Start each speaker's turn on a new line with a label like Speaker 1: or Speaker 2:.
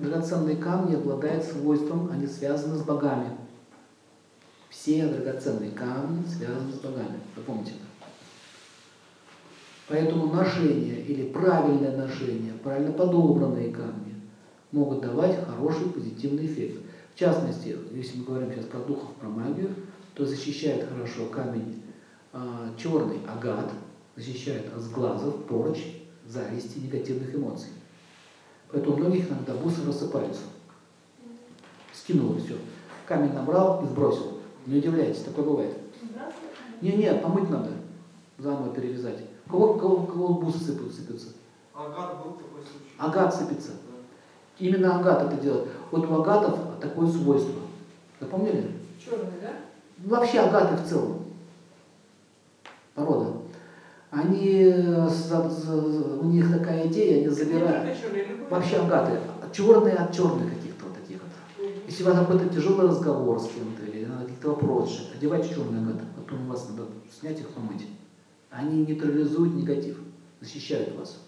Speaker 1: драгоценные камни обладают свойством, они связаны с богами. Все драгоценные камни связаны с богами. Запомните это. Поэтому ношение или правильное ношение, правильно подобранные камни могут давать хороший позитивный эффект. В частности, если мы говорим сейчас про духов, про магию, то защищает хорошо камень а, черный агат, защищает от сглазов, порочь, зависти, негативных эмоций. Поэтому у многих иногда бусы рассыпаются. Скинул все. Камень набрал и сбросил. Не удивляйтесь, такое бывает. Не-не, помыть надо. Заново перевязать. У кого, кого, кого бусы сыпят, сыпятся?
Speaker 2: Агат был такой случай.
Speaker 1: Агат сыпется.
Speaker 2: Да.
Speaker 1: Именно агат это делает. Вот у агатов такое свойство. Запомнили?
Speaker 3: Черный, да?
Speaker 1: Вообще агаты в целом. Порода. Они, э, у них такая идея, они забирают. Вообще агаты. Черные от черных каких-то вот таких вот. Если у вас какой-то тяжелый разговор с кем-то, или надо какие-то вопросы, одевайте черные агаты, потом вас надо снять их помыть. Они нейтрализуют негатив, защищают вас.